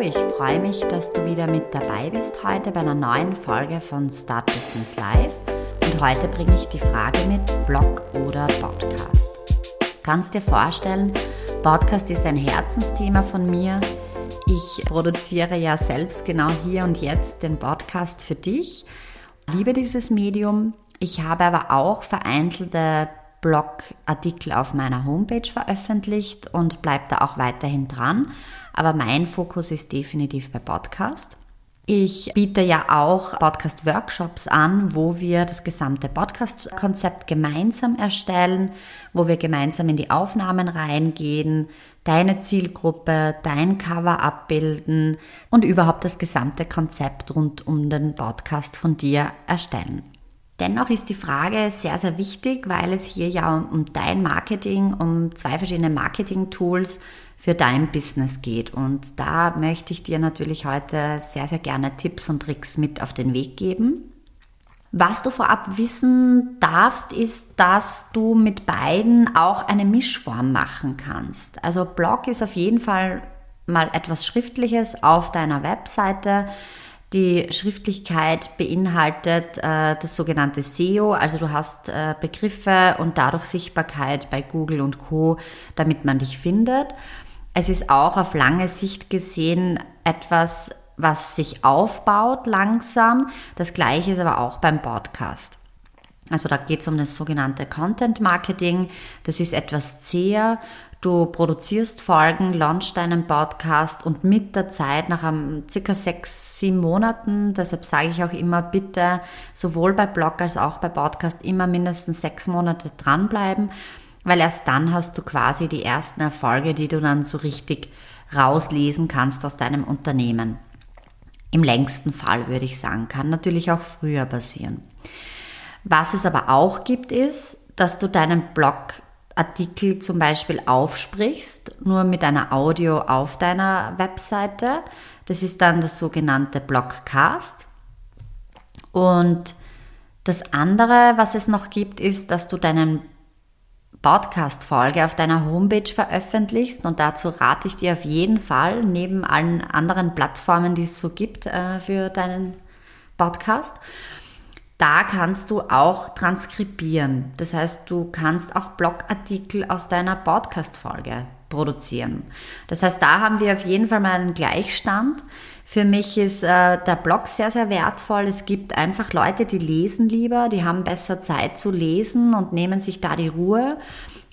Ich freue mich, dass du wieder mit dabei bist heute bei einer neuen Folge von Start Business Live. Und heute bringe ich die Frage mit Blog oder Podcast. Kannst dir vorstellen, Podcast ist ein Herzensthema von mir. Ich produziere ja selbst genau hier und jetzt den Podcast für dich. Liebe dieses Medium. Ich habe aber auch vereinzelte Blogartikel auf meiner Homepage veröffentlicht und bleibe da auch weiterhin dran. Aber mein Fokus ist definitiv bei Podcast. Ich biete ja auch Podcast-Workshops an, wo wir das gesamte Podcast-Konzept gemeinsam erstellen, wo wir gemeinsam in die Aufnahmen reingehen, deine Zielgruppe, dein Cover abbilden und überhaupt das gesamte Konzept rund um den Podcast von dir erstellen. Dennoch ist die Frage sehr, sehr wichtig, weil es hier ja um, dein Marketing, um zwei verschiedene Marketing-Tools für dein Business geht. Und da möchte ich dir natürlich heute sehr, sehr gerne Tipps und Tricks mit auf den Weg geben. Was du vorab wissen darfst, ist, dass du mit beiden auch eine Mischform machen kannst. Also Blog ist auf jeden Fall mal etwas Schriftliches auf deiner Webseite. Die Schriftlichkeit beinhaltet äh, das sogenannte SEO, also du hast äh, Begriffe und dadurch Sichtbarkeit bei Google und Co, damit man dich findet. Es ist auch auf lange Sicht gesehen etwas, was sich aufbaut langsam. Das gleiche ist aber auch beim Podcast. Also da geht es um das sogenannte Content Marketing. Das ist etwas zäher Du produzierst Folgen, launchst deinen Podcast und mit der Zeit, nach einem, circa sechs, sieben Monaten, deshalb sage ich auch immer, bitte sowohl bei Blog als auch bei Podcast immer mindestens sechs Monate dranbleiben, weil erst dann hast du quasi die ersten Erfolge, die du dann so richtig rauslesen kannst aus deinem Unternehmen. Im längsten Fall würde ich sagen, kann natürlich auch früher passieren. Was es aber auch gibt, ist, dass du deinen Blog Artikel zum Beispiel aufsprichst, nur mit einer Audio auf deiner Webseite. Das ist dann das sogenannte Blogcast. Und das andere, was es noch gibt, ist, dass du deinen Podcast-Folge auf deiner Homepage veröffentlichst und dazu rate ich dir auf jeden Fall, neben allen anderen Plattformen, die es so gibt äh, für deinen Podcast, da kannst du auch transkribieren. Das heißt, du kannst auch Blogartikel aus deiner Podcast-Folge produzieren. Das heißt, da haben wir auf jeden Fall mal einen Gleichstand. Für mich ist äh, der Blog sehr, sehr wertvoll. Es gibt einfach Leute, die lesen lieber, die haben besser Zeit zu lesen und nehmen sich da die Ruhe.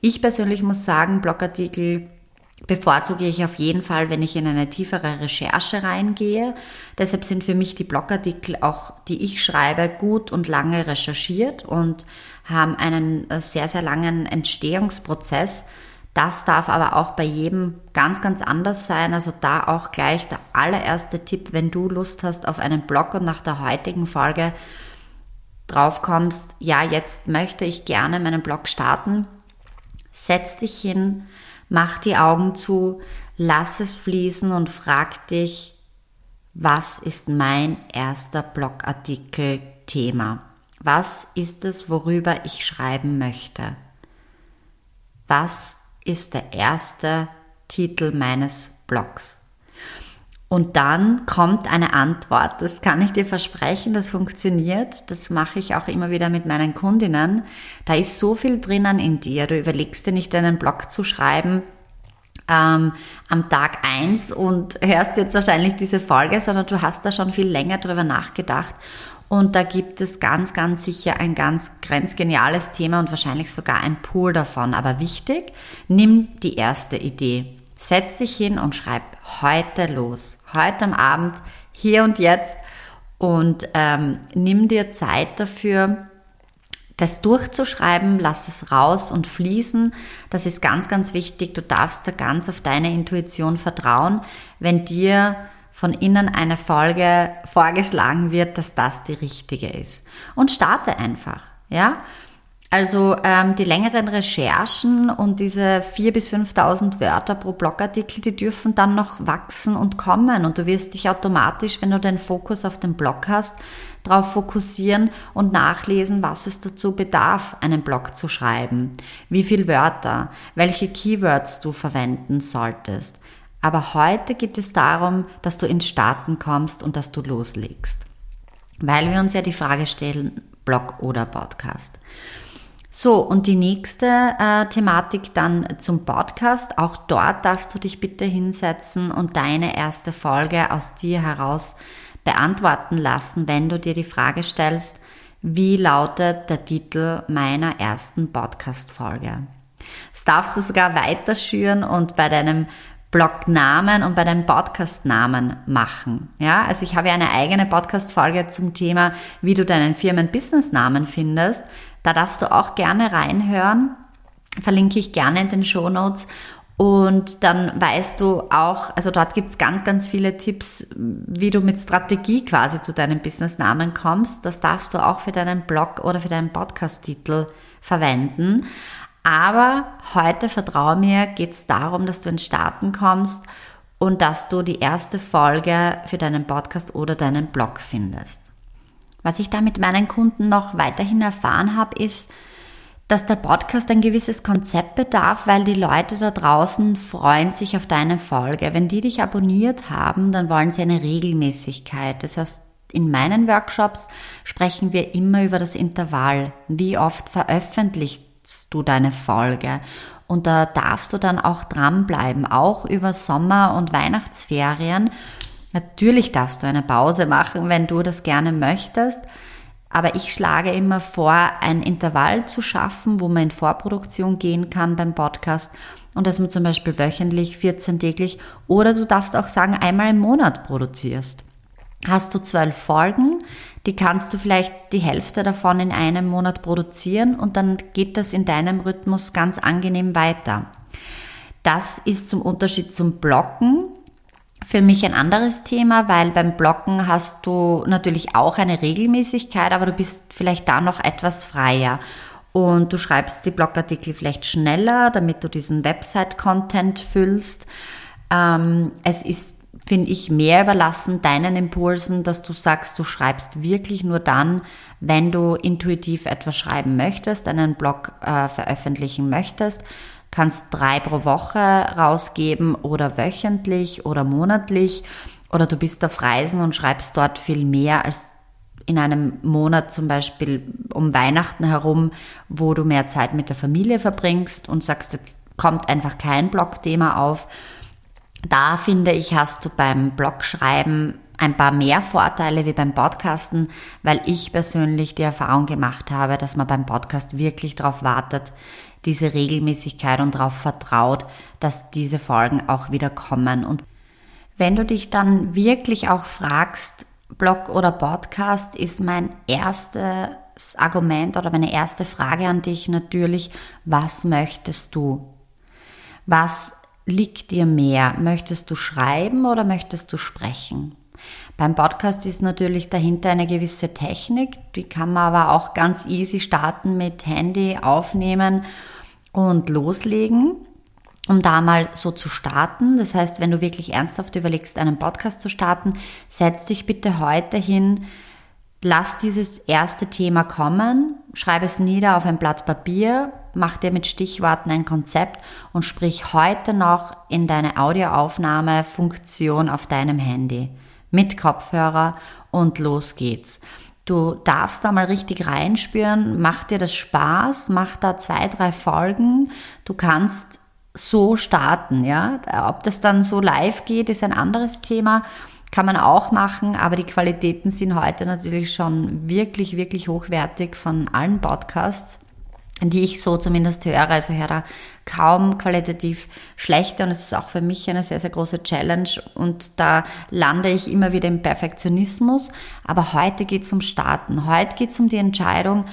Ich persönlich muss sagen, Blogartikel bevorzuge ich auf jeden Fall, wenn ich in eine tiefere Recherche reingehe. Deshalb sind für mich die Blogartikel auch, die ich schreibe, gut und lange recherchiert und haben einen äh, sehr, sehr langen Entstehungsprozess. Das darf aber auch bei jedem ganz, ganz anders sein. Also da auch gleich der allererste Tipp, wenn du Lust hast auf einen Blog und nach der heutigen Folge drauf kommst, ja, jetzt möchte ich gerne meinen Blog starten, setz dich hin, Mach die Augen zu, lass es fließen und frag dich, was ist mein erster Blogartikel Thema? Was ist es, worüber ich schreiben möchte? Was ist der erste Titel meines Blogs? Und dann kommt eine Antwort. Das kann ich dir versprechen, das funktioniert. Das mache ich auch immer wieder mit meinen Kundinnen. Da ist so viel drinnen in dir. Du überlegst dir nicht einen Blog zu schreiben ähm, am Tag eins und hörst jetzt wahrscheinlich diese Folge, sondern du hast da schon viel länger drüber nachgedacht. Und da gibt es ganz, ganz sicher ein ganz grenzgeniales Thema und wahrscheinlich sogar ein Pool davon. Aber wichtig, nimm die erste Idee. Setz dich hin und schreib heute los. Heute am Abend, hier und jetzt. Und ähm, nimm dir Zeit dafür, das durchzuschreiben, lass es raus und fließen. Das ist ganz, ganz wichtig. Du darfst da ganz auf deine Intuition vertrauen, wenn dir von innen eine Folge vorgeschlagen wird, dass das die richtige ist. Und starte einfach, ja. Also ähm, die längeren Recherchen und diese 4.000 bis 5.000 Wörter pro Blogartikel, die dürfen dann noch wachsen und kommen. Und du wirst dich automatisch, wenn du den Fokus auf den Blog hast, darauf fokussieren und nachlesen, was es dazu bedarf, einen Blog zu schreiben. Wie viele Wörter, welche Keywords du verwenden solltest. Aber heute geht es darum, dass du ins Starten kommst und dass du loslegst. Weil wir uns ja die Frage stellen, Blog oder Podcast. So, und die nächste äh, Thematik dann zum Podcast. Auch dort darfst du dich bitte hinsetzen und deine erste Folge aus dir heraus beantworten lassen, wenn du dir die Frage stellst, wie lautet der Titel meiner ersten Podcast-Folge? Das darfst du sogar weiterschüren und bei deinem Blognamen und bei deinem Podcastnamen machen. Ja, also ich habe ja eine eigene Podcast-Folge zum Thema, wie du deinen Firmen-Business-Namen findest. Da darfst du auch gerne reinhören. Verlinke ich gerne in den Show Notes. Und dann weißt du auch, also dort gibt's ganz, ganz viele Tipps, wie du mit Strategie quasi zu deinem Businessnamen kommst. Das darfst du auch für deinen Blog oder für deinen Podcast-Titel verwenden. Aber heute, vertraue mir, geht's darum, dass du ins Starten kommst und dass du die erste Folge für deinen Podcast oder deinen Blog findest. Was ich da mit meinen Kunden noch weiterhin erfahren habe, ist, dass der Podcast ein gewisses Konzept bedarf, weil die Leute da draußen freuen sich auf deine Folge. Wenn die dich abonniert haben, dann wollen sie eine Regelmäßigkeit. Das heißt, in meinen Workshops sprechen wir immer über das Intervall. Wie oft veröffentlichst du deine Folge? Und da darfst du dann auch dranbleiben, auch über Sommer- und Weihnachtsferien. Natürlich darfst du eine Pause machen, wenn du das gerne möchtest. Aber ich schlage immer vor, ein Intervall zu schaffen, wo man in Vorproduktion gehen kann beim Podcast und dass man zum Beispiel wöchentlich, 14-täglich oder du darfst auch sagen, einmal im Monat produzierst. Hast du zwölf Folgen, die kannst du vielleicht die Hälfte davon in einem Monat produzieren und dann geht das in deinem Rhythmus ganz angenehm weiter. Das ist zum Unterschied zum Blocken für mich ein anderes Thema, weil beim Blocken hast du natürlich auch eine Regelmäßigkeit, aber du bist vielleicht da noch etwas freier. Und du schreibst die Blogartikel vielleicht schneller, damit du diesen Website-Content füllst. Ähm, es ist, finde ich, mehr überlassen deinen Impulsen, dass du sagst, du schreibst wirklich nur dann, wenn du intuitiv etwas schreiben möchtest, einen Blog äh, veröffentlichen möchtest kannst drei pro Woche rausgeben oder wöchentlich oder monatlich oder du bist auf Reisen und schreibst dort viel mehr als in einem Monat zum Beispiel um Weihnachten herum, wo du mehr Zeit mit der Familie verbringst und sagst, kommt einfach kein Blogthema auf. Da finde ich, hast du beim Blogschreiben ein paar mehr Vorteile wie beim Podcasten, weil ich persönlich die Erfahrung gemacht habe, dass man beim Podcast wirklich darauf wartet, diese Regelmäßigkeit und darauf vertraut, dass diese Folgen auch wieder kommen. Und wenn du dich dann wirklich auch fragst, Blog oder Podcast, ist mein erstes Argument oder meine erste Frage an dich natürlich, was möchtest du? Was liegt dir mehr? Möchtest du schreiben oder möchtest du sprechen? Beim Podcast ist natürlich dahinter eine gewisse Technik, die kann man aber auch ganz easy starten mit Handy aufnehmen und loslegen, um da mal so zu starten. Das heißt, wenn du wirklich ernsthaft überlegst, einen Podcast zu starten, setz dich bitte heute hin, lass dieses erste Thema kommen, schreib es nieder auf ein Blatt Papier, mach dir mit Stichworten ein Konzept und sprich heute noch in deine Audioaufnahmefunktion auf deinem Handy mit Kopfhörer und los geht's. Du darfst da mal richtig reinspüren, macht dir das Spaß, mach da zwei, drei Folgen. Du kannst so starten, ja. Ob das dann so live geht, ist ein anderes Thema. Kann man auch machen, aber die Qualitäten sind heute natürlich schon wirklich, wirklich hochwertig von allen Podcasts die ich so zumindest höre. Also höre da kaum qualitativ schlechte und es ist auch für mich eine sehr, sehr große Challenge und da lande ich immer wieder im Perfektionismus. Aber heute geht es um Starten. Heute geht es um die Entscheidung,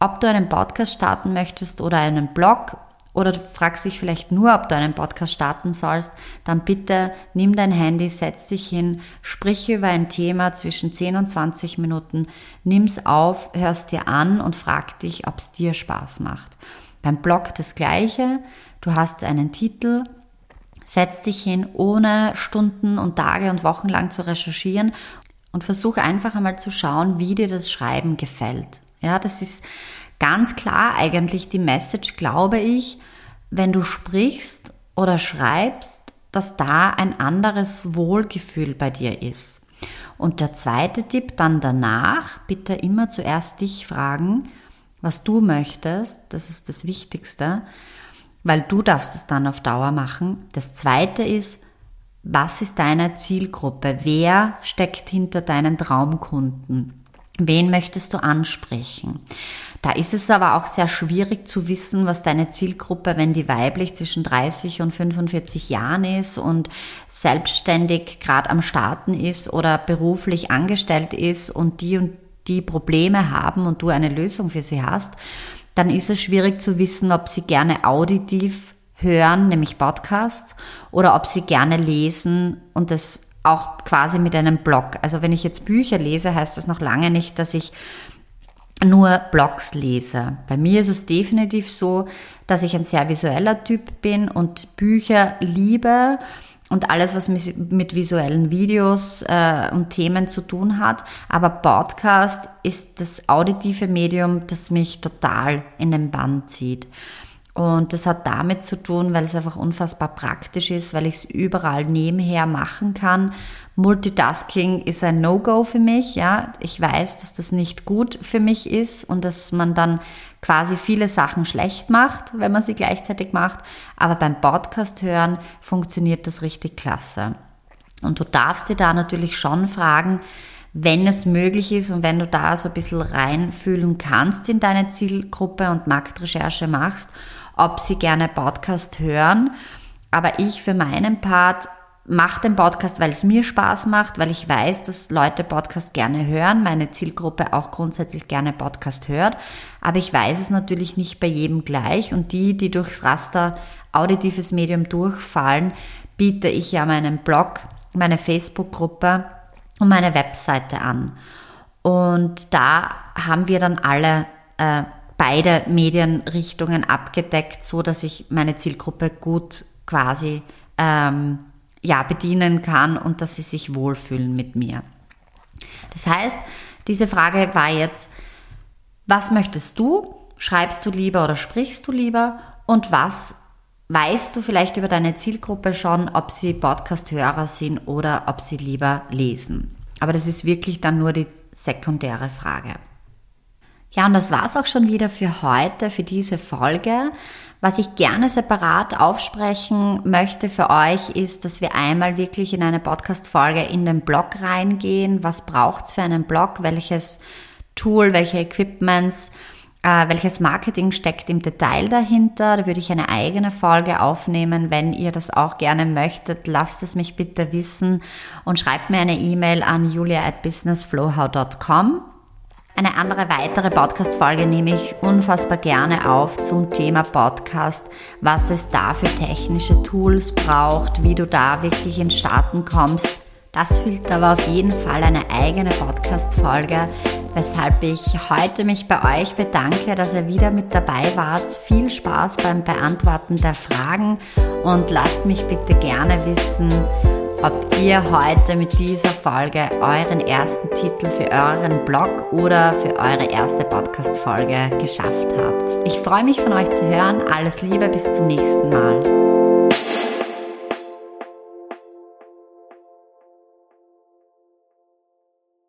ob du einen Podcast starten möchtest oder einen Blog oder du fragst dich vielleicht nur, ob du einen Podcast starten sollst, dann bitte nimm dein Handy, setz dich hin, sprich über ein Thema zwischen 10 und 20 Minuten, nimm's auf, hörst dir an und frag dich, ob es dir Spaß macht. Beim Blog das gleiche, du hast einen Titel, setz dich hin, ohne Stunden und Tage und Wochen lang zu recherchieren und versuch einfach einmal zu schauen, wie dir das Schreiben gefällt. Ja, das ist ganz klar eigentlich die Message, glaube ich, wenn du sprichst oder schreibst, dass da ein anderes Wohlgefühl bei dir ist. Und der zweite Tipp dann danach, bitte immer zuerst dich fragen, was du möchtest, das ist das Wichtigste, weil du darfst es dann auf Dauer machen. Das zweite ist, was ist deine Zielgruppe? Wer steckt hinter deinen Traumkunden? Wen möchtest du ansprechen? Da ist es aber auch sehr schwierig zu wissen, was deine Zielgruppe, wenn die weiblich zwischen 30 und 45 Jahren ist und selbstständig gerade am Starten ist oder beruflich angestellt ist und die und die Probleme haben und du eine Lösung für sie hast, dann ist es schwierig zu wissen, ob sie gerne auditiv hören, nämlich Podcasts, oder ob sie gerne lesen und das auch quasi mit einem Blog. Also wenn ich jetzt Bücher lese, heißt das noch lange nicht, dass ich nur Blogs lese. Bei mir ist es definitiv so, dass ich ein sehr visueller Typ bin und Bücher liebe und alles, was mit visuellen Videos äh, und Themen zu tun hat. Aber Podcast ist das auditive Medium, das mich total in den Bann zieht. Und das hat damit zu tun, weil es einfach unfassbar praktisch ist, weil ich es überall nebenher machen kann. Multitasking ist ein No-Go für mich, ja. Ich weiß, dass das nicht gut für mich ist und dass man dann quasi viele Sachen schlecht macht, wenn man sie gleichzeitig macht. Aber beim Podcast hören funktioniert das richtig klasse. Und du darfst dir da natürlich schon fragen, wenn es möglich ist und wenn du da so ein bisschen reinfühlen kannst in deine Zielgruppe und Marktrecherche machst, ob sie gerne Podcast hören. Aber ich für meinen Part mache den Podcast, weil es mir Spaß macht, weil ich weiß, dass Leute Podcast gerne hören, meine Zielgruppe auch grundsätzlich gerne Podcast hört. Aber ich weiß es natürlich nicht bei jedem gleich und die, die durchs Raster auditives Medium durchfallen, biete ich ja meinen Blog, meine Facebook-Gruppe und meine Webseite an. Und da haben wir dann alle äh, beide Medienrichtungen abgedeckt, so dass ich meine Zielgruppe gut quasi ähm, ja, bedienen kann und dass sie sich wohlfühlen mit mir. Das heißt, diese Frage war jetzt, was möchtest du? Schreibst du lieber oder sprichst du lieber? Und was weißt du vielleicht über deine Zielgruppe schon, ob sie Podcast-Hörer sind oder ob sie lieber lesen? Aber das ist wirklich dann nur die sekundäre Frage. Ja, und das war's auch schon wieder für heute, für diese Folge. Was ich gerne separat aufsprechen möchte für euch ist, dass wir einmal wirklich in eine Podcast-Folge in den Blog reingehen. Was braucht's für einen Blog? Welches Tool, welche Equipments, äh, welches Marketing steckt im Detail dahinter? Da würde ich eine eigene Folge aufnehmen. Wenn ihr das auch gerne möchtet, lasst es mich bitte wissen und schreibt mir eine E-Mail an julia at businessflowhow.com. Eine andere weitere Podcast-Folge nehme ich unfassbar gerne auf zum Thema Podcast, was es da für technische Tools braucht, wie du da wirklich ins Starten kommst. Das fehlt aber auf jeden Fall eine eigene Podcast-Folge, weshalb ich heute mich bei euch bedanke, dass ihr wieder mit dabei wart. Viel Spaß beim Beantworten der Fragen und lasst mich bitte gerne wissen, ob ihr heute mit dieser Folge euren ersten Titel für euren Blog oder für eure erste Podcast-Folge geschafft habt. Ich freue mich von euch zu hören. Alles Liebe, bis zum nächsten Mal.